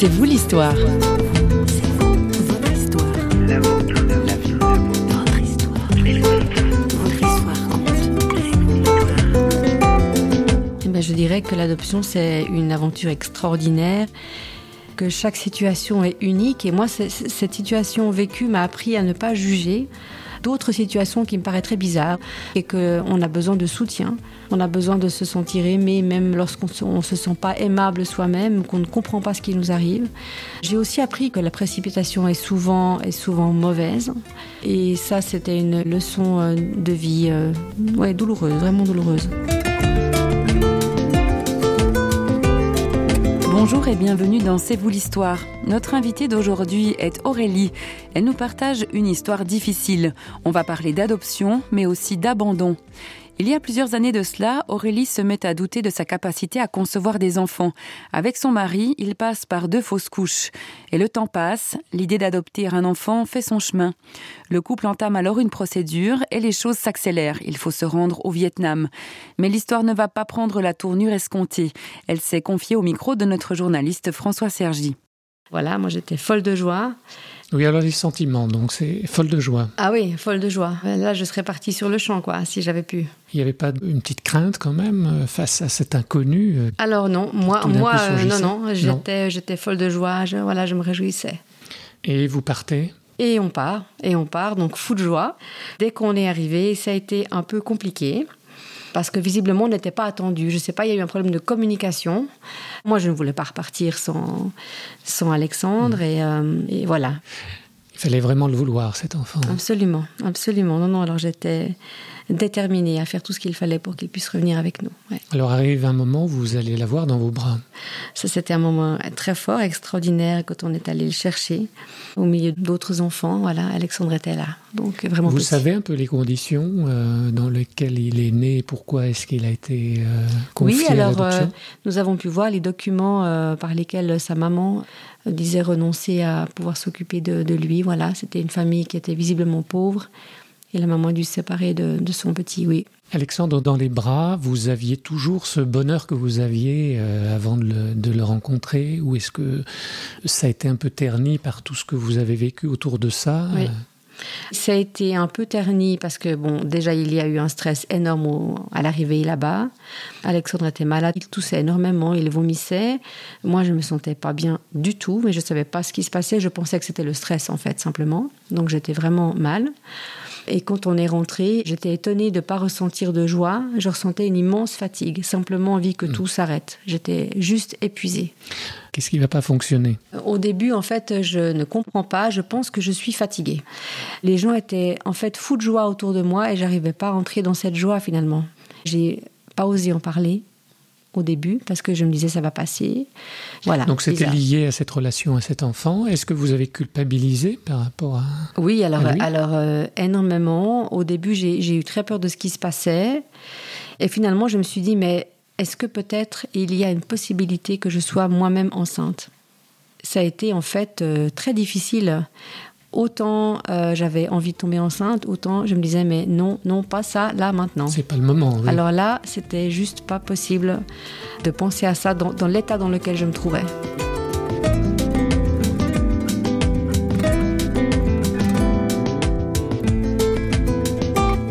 C'est vous l'histoire. Eh ben, je dirais que l'adoption, c'est une aventure extraordinaire, que chaque situation est unique. Et moi, cette situation vécue m'a appris à ne pas juger d'autres situations qui me paraîtraient bizarres et qu'on a besoin de soutien. On a besoin de se sentir aimé même lorsqu'on ne se sent pas aimable soi-même, qu'on ne comprend pas ce qui nous arrive. J'ai aussi appris que la précipitation est souvent, est souvent mauvaise. Et ça, c'était une leçon euh, de vie euh, ouais, douloureuse, vraiment douloureuse. Bonjour et bienvenue dans C'est vous l'histoire. Notre invitée d'aujourd'hui est Aurélie. Elle nous partage une histoire difficile. On va parler d'adoption, mais aussi d'abandon. Il y a plusieurs années de cela, Aurélie se met à douter de sa capacité à concevoir des enfants. Avec son mari, il passe par deux fausses couches. Et le temps passe, l'idée d'adopter un enfant fait son chemin. Le couple entame alors une procédure et les choses s'accélèrent. Il faut se rendre au Vietnam. Mais l'histoire ne va pas prendre la tournure escomptée. Elle s'est confiée au micro de notre journaliste François Sergi. Voilà, moi j'étais folle de joie. Oui, alors les sentiments, donc c'est folle de joie. Ah oui, folle de joie. Là, je serais partie sur le champ, quoi, si j'avais pu. Il n'y avait pas une petite crainte quand même euh, face à cet inconnu euh, Alors non, moi, moi euh, non, non, j'étais, j'étais folle de joie. Je, voilà, je me réjouissais. Et vous partez? Et on part, et on part, donc fou de joie. Dès qu'on est arrivé, ça a été un peu compliqué parce que visiblement on n'était pas attendu. Je ne sais pas, il y a eu un problème de communication. Moi, je ne voulais pas repartir sans, sans Alexandre, et, euh, et voilà. Il fallait vraiment le vouloir, cet enfant. Absolument, absolument. Non, non, alors j'étais déterminé à faire tout ce qu'il fallait pour qu'il puisse revenir avec nous. Alors arrive un moment où vous allez l'avoir dans vos bras. Ça, c'était un moment très fort, extraordinaire, quand on est allé le chercher au milieu d'autres enfants. Voilà, Alexandre était là. Donc vraiment. Vous savez un peu les conditions euh, dans lesquelles il est né, pourquoi est-ce qu'il a été euh, confié oui, alors, à euh, nous avons pu voir les documents par lesquels sa maman disait renoncer à pouvoir s'occuper de, de lui. Voilà, c'était une famille qui était visiblement pauvre et la maman a dû se séparer de, son petit, oui. Alexandre, dans les bras, vous aviez toujours ce bonheur que vous aviez euh, avant de le, rencontrer Ou est-ce que ça a été un peu terni par tout ce que vous avez vécu autour de ça oui. Ça a été un peu terni parce que, bon, déjà, il y a eu un stress énorme à l'arrivée là-bas. Alexandre était malade, il toussait énormément, il vomissait. Moi, je ne me sentais pas bien du tout, mais je ne savais pas ce qui se passait. Je pensais que c'était le stress, en fait, simplement. Donc, j'étais vraiment mal. Et quand on est rentré, j'étais étonnée de ne pas ressentir de joie. Je ressentais une immense fatigue, simplement envie que hmm. tout s'arrête. J'étais juste épuisée. Qu'est-ce qui ne va pas fonctionner? Au début, en fait, je ne comprends pas. Je pense que je suis fatiguée. Les gens étaient en fait fous de joie autour de moi et j'arrivais pas à entrer dans cette joie finalement. J'ai pas osé en parler au début parce que je me disais ça va passer. Voilà. Donc c'était lié à cette relation à cet enfant. Est-ce que vous avez culpabilisé par rapport à Oui, alors alors euh, énormément. Au début, j'ai eu très peur de ce qui se passait et finalement je me suis dit mais est-ce que peut-être il y a une possibilité que je sois moi-même enceinte? Ça a été en fait euh, très difficile Autant euh, j'avais envie de tomber enceinte, autant je me disais mais non, non, pas ça, là, maintenant. C'est pas le moment. Alors là, c'était juste pas possible de penser à ça dans, l'état dans lequel je me trouvais.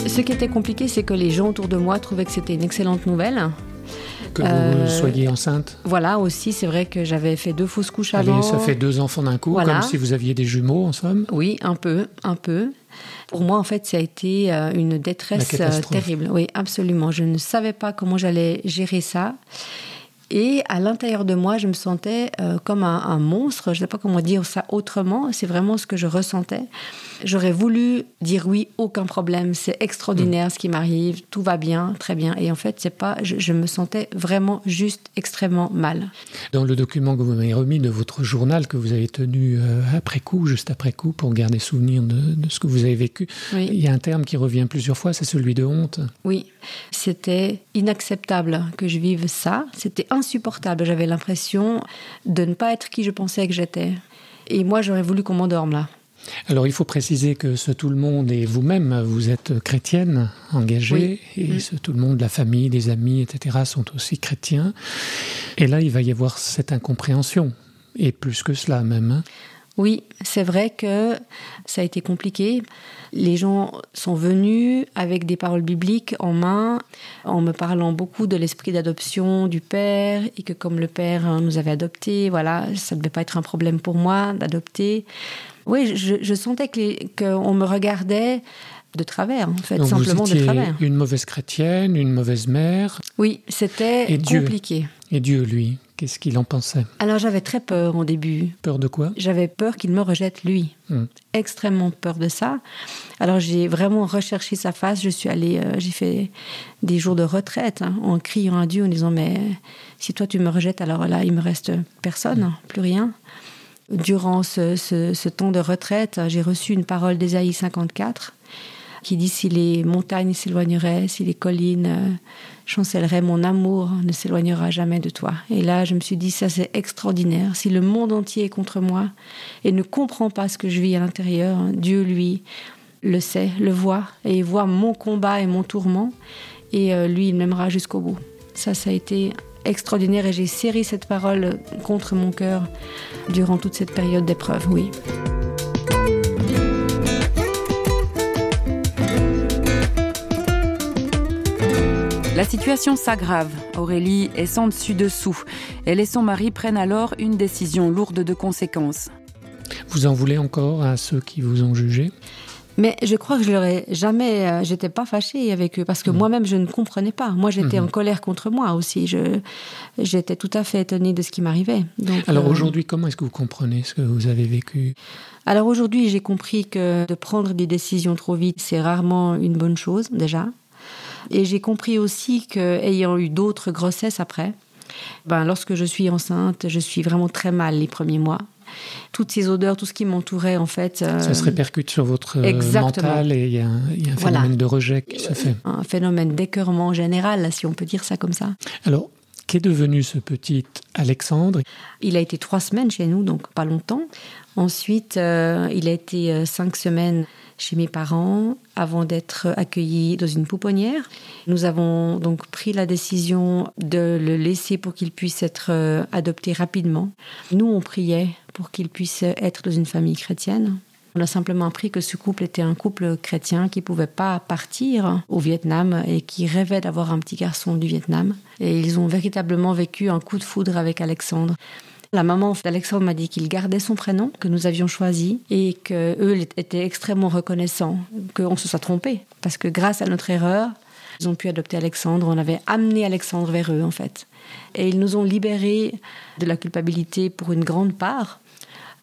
Ce qui était compliqué, c'est que les gens autour de moi trouvaient que c'était une excellente nouvelle que vous euh, soyez enceinte Voilà, aussi, c'est vrai que j'avais fait deux fausses couches Allez, avant. ça fait deux enfants d'un coup, comme si vous aviez des jumeaux, en somme Oui, un peu, un peu. Pour moi, en fait, ça a été euh, une détresse euh, terrible. Oui, absolument. Je ne savais pas comment j'allais gérer ça. Et à l'intérieur de moi, je me sentais comme un, monstre. Je ne sais pas comment dire ça autrement. C'est vraiment ce que je ressentais. J'aurais voulu dire oui, aucun problème, c'est extraordinaire ce qui m'arrive, tout va bien, très bien. Et en fait, c'est pas, je, me sentais vraiment juste extrêmement mal. Dans le document que vous m'avez remis de votre journal que vous avez tenu euh, après coup, juste après coup, pour garder souvenir de, ce que vous avez vécu, il y a un terme qui revient plusieurs fois, c'est celui de honte. Oui, c'était inacceptable que je vive ça. C'était insupportable. J'avais l'impression de ne pas être qui je pensais que j'étais. Et moi, j'aurais voulu qu'on m'endorme là. Alors il faut préciser que ce tout le monde et vous-même, vous êtes chrétienne, engagée, et mm. ce tout le monde, la famille, les amis, etc., sont aussi chrétiens. Et là, il va y avoir cette incompréhension. et plus que cela même. Hein. Oui, c'est vrai que ça a été compliqué. Les gens sont venus avec des paroles bibliques en main, en me parlant beaucoup de l'esprit d'adoption du Père, et que comme le Père nous avait adoptés, voilà, ça ne devait pas être un problème pour moi d'adopter. Oui, je, sentais qu'on me regardait de travers, en fait, simplement de travers. Une mauvaise chrétienne, une mauvaise mère. Oui, c'était compliqué. Et Dieu, lui, qu'est-ce qu'il en pensait? Alors j'avais très peur au début. Peur de quoi? J'avais peur qu'il me rejette, lui. Hmm. Extrêmement peur de ça. Alors j'ai vraiment recherché sa face. Je suis allée, euh, j'ai fait des jours de retraite hein, en criant à Dieu, en disant Mais si toi tu me rejettes, alors là, il me reste personne, plus rien. Durant ce, ce temps de retraite, j'ai reçu une parole d'Ésaïe 54 qui dit si les montagnes s'éloigneraient, si les collines euh, chancelleraient, mon amour ne s'éloignera jamais de toi. Et là, je me suis dit, ça c'est extraordinaire. Si le monde entier est contre moi et ne comprend pas ce que je vis à l'intérieur, Dieu, lui, le sait, le voit, et voit mon combat et mon tourment, et euh, lui, il m'aimera jusqu'au bout. Ça, ça a été extraordinaire et j'ai serré cette parole contre mon cœur durant toute cette période d'épreuve, oui. La situation s'aggrave. Aurélie est sans dessus-dessous. Elle et son mari prennent alors une décision lourde de conséquences. Vous en voulez encore à ceux qui vous ont jugé? Mais je crois que je l'aurais jamais. Euh, j'étais pas fâchée avec eux parce que hmm. moi-même je ne comprenais pas. Moi j'étais hmm. en colère contre moi aussi. Je j'étais tout à fait étonnée de ce qui m'arrivait. Alors euh, aujourd'hui, comment est-ce que vous comprenez ce que vous avez vécu? Alors aujourd'hui, j'ai compris que de prendre des décisions trop vite, c'est rarement une bonne chose déjà. Et j'ai compris aussi qu'ayant eu d'autres grossesses après, ben, lorsque je suis enceinte, je suis vraiment très mal les premiers mois. Toutes ces odeurs, tout ce qui m'entourait, en fait. Ça se répercute sur votre euh, mental et il y, a un, phénomène de rejet qui se fait. Un phénomène d'écœurement général, si on peut dire ça comme ça. Alors, qu'est devenu ce petit Alexandre? Il a été trois semaines chez nous, donc pas longtemps. Ensuite, euh, il a été euh, cinq semaines chez mes parents avant d'être accueilli dans une pouponnière. Nous avons donc pris la décision de le laisser pour qu'il puisse être euh, adopté rapidement. Nous, on priait pour qu'il puisse être dans une famille chrétienne. On a simplement appris que ce couple était un couple chrétien qui ne pouvait pas partir au Vietnam et qui rêvait d'avoir un petit garçon du Vietnam. Et ils ont véritablement vécu un coup de foudre avec Alexandre. La maman d'Alexandre m'a dit qu'il gardait son prénom, que nous avions choisi, et qu'eux étaient extrêmement reconnaissants qu'on se soit trompé. Parce que grâce à notre erreur, ils ont pu adopter Alexandre. On avait amené Alexandre vers eux, en fait. Et ils nous ont libérés de la culpabilité pour une grande part.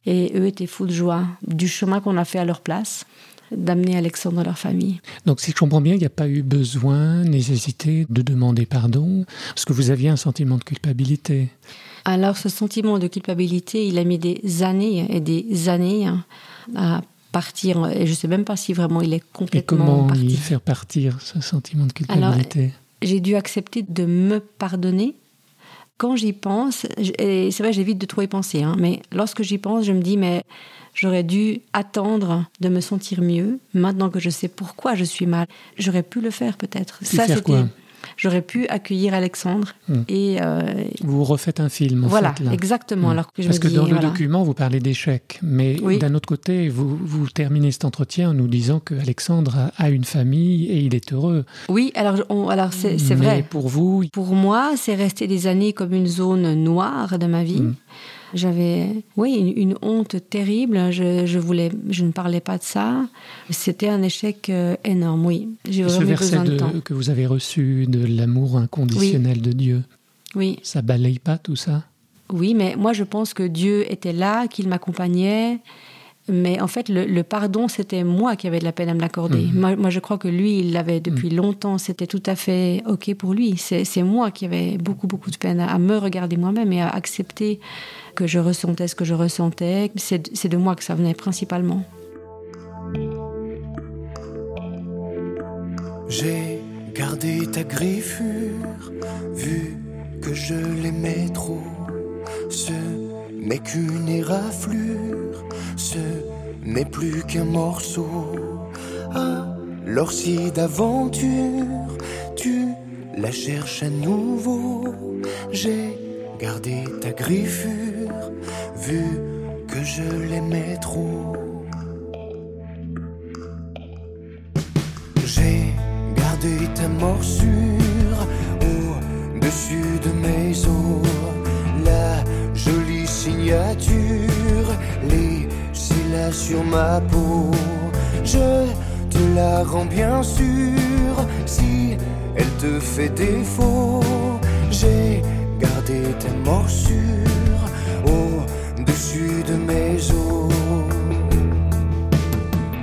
Et eux étaient fous de joie du chemin qu'on a fait à leur place d'amener Alexandre dans leur famille. Donc si je comprends bien, il n'y a pas eu besoin, nécessité de demander pardon, parce que vous aviez un sentiment de culpabilité. Alors ce sentiment de culpabilité, il a mis des années et des années hein, à partir. Et je ne sais même pas si vraiment il est complètement et comment parti. faire partir ce sentiment de culpabilité J'ai dû accepter de me pardonner. Quand j'y pense, et c'est vrai, j'évite de trop y penser, hein, mais lorsque j'y pense, je me dis, mais j'aurais dû attendre de me sentir mieux. Maintenant que je sais pourquoi je suis mal, j'aurais pu le faire peut-être. Ça, c'était j'aurais pu accueillir Alexandre. Hmm. Et, euh, vous refaites un film. En voilà, fait, exactement. Hmm. Alors que Parce que dans le document, vous parlez d'échec. Mais d'un autre côté, vous, vous terminez cet entretien en nous disant que Alexandre a, une famille et il est heureux. Oui, alors, alors c'est, vrai. pour vous Pour moi, c'est resté des années comme une zone noire de ma vie. Hmm. J'avais, oui, une, honte terrible. Je, je, voulais, je ne parlais pas de ça. C'était un échec euh, énorme, oui. J'ai Ce verset que vous avez reçu de l'amour inconditionnel de Dieu. Oui. Ça balaye pas tout ça? Oui, mais moi je pense que Dieu était là, qu'il m'accompagnait. Mais en fait, le, pardon, c'était moi qui avais de la peine à me l'accorder. Mhm. Moi, je crois que lui, il l'avait depuis mhm. longtemps. C'était tout à fait OK pour lui. C'est moi qui avais beaucoup, beaucoup de peine à me regarder moi-même et à accepter que je ressentais ce que je ressentais. C'est de moi que ça venait principalement. J'ai gardé ta griffure, vu que je l'aimais trop. Ce n'est qu'une éraflure, ce n'est plus qu'un morceau. Alors si d'aventure tu la cherches à nouveau, j'ai gardé ta griffure vu que je l'aimais trop. J'ai gardé ta morsure au-dessus de mes laissez là sur ma peau. Je te la rends bien sûr si elle te fait défaut. J'ai gardé ta morsure au-dessus de mes os.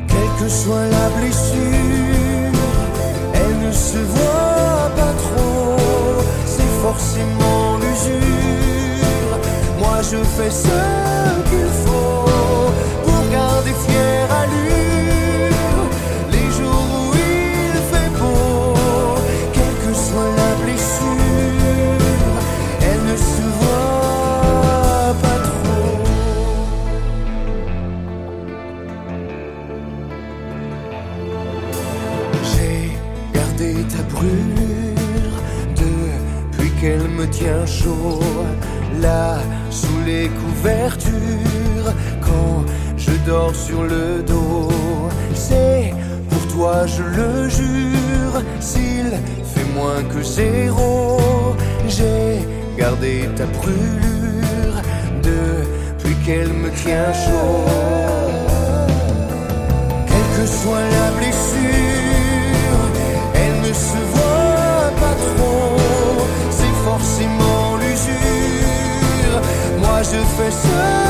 Quelle que soit la blessure, elle ne se voit pas trop. C'est forcément l'usure. Je fais ce qu'il sous les couvertures, quand je dors sur le dos, c'est pour toi, je le jure. S'il fait moins que zéro, j'ai gardé ta brûlure depuis qu'elle me tient chaud. Quelle que soit la blessure, elle ne se voit Moi je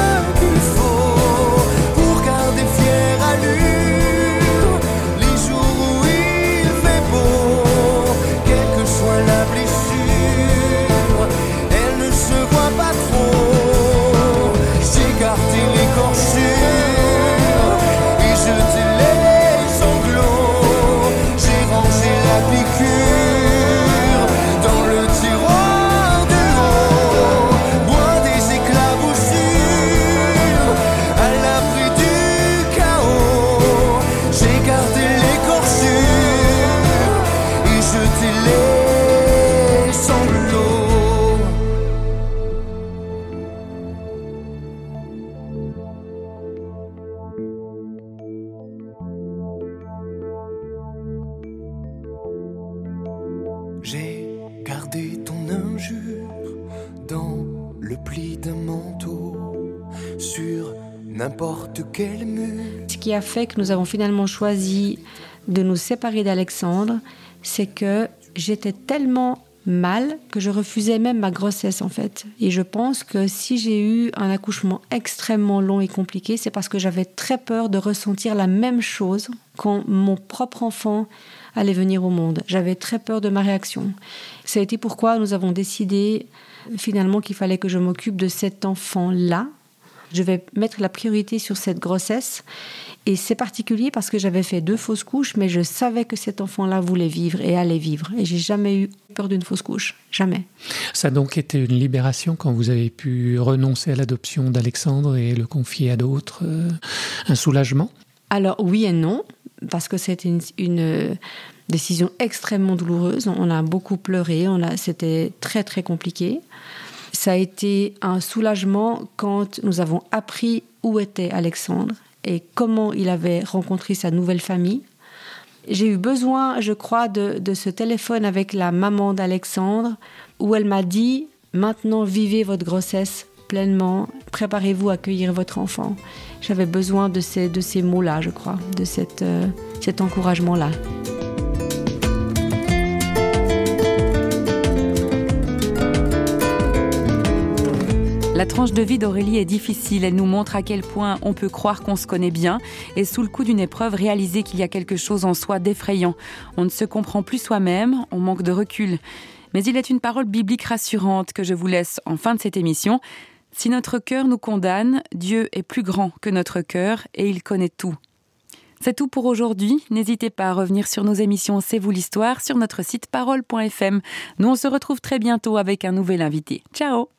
J'ai gardé ton injure dans le pli d'un manteau sur n'importe quel mur. Ce qui a fait que nous avons finalement choisi de nous séparer d'Alexandre, c'est que j'étais tellement mal que je refusais même ma grossesse en fait. Et je pense que si j'ai eu un accouchement extrêmement long et compliqué, c'est parce que j'avais très peur de ressentir la même chose quand mon propre enfant allait venir au monde. J'avais très peur de ma réaction. Ça a été pourquoi nous avons décidé finalement qu'il fallait que je m'occupe de cet enfant-là. Je vais mettre la priorité sur cette grossesse. Et c'est particulier parce que j'avais fait deux fausses couches, mais je savais que cet enfant-là voulait vivre et allait vivre. Et j'ai jamais eu peur d'une fausse couche. Jamais. Ça a donc été une libération quand vous avez pu renoncer à l'adoption d'Alexandre et le confier à d'autres euh, Un soulagement? Alors oui et non, parce que c'était une, une décision extrêmement douloureuse. On a beaucoup pleuré, on a, c'était très très compliqué. Ça a été un soulagement quand nous avons appris où était Alexandre et comment il avait rencontré sa nouvelle famille. J'ai eu besoin, je crois, de, ce téléphone avec la maman d'Alexandre où elle m'a dit maintenant vivez votre grossesse pleinement, préparez-vous à accueillir votre enfant. J'avais besoin de ces, de ces mots-là, je crois, de euh, cet encouragement-là. La tranche de vie d'Aurélie est difficile. Elle nous montre à quel point on peut croire qu'on se connaît bien et sous le coup d'une épreuve réaliser qu'il y a quelque chose en soi d'effrayant. On ne se comprend plus soi-même, on manque de recul. Mais il est une parole biblique rassurante que je vous laisse en fin de cette émission. Si notre cœur nous condamne, Dieu est plus grand que notre cœur et il connaît tout. C'est tout pour aujourd'hui. N'hésitez pas à revenir sur nos émissions C'est vous l'histoire sur notre site parole.fm. Nous on se retrouve très bientôt avec un nouvel invité. Ciao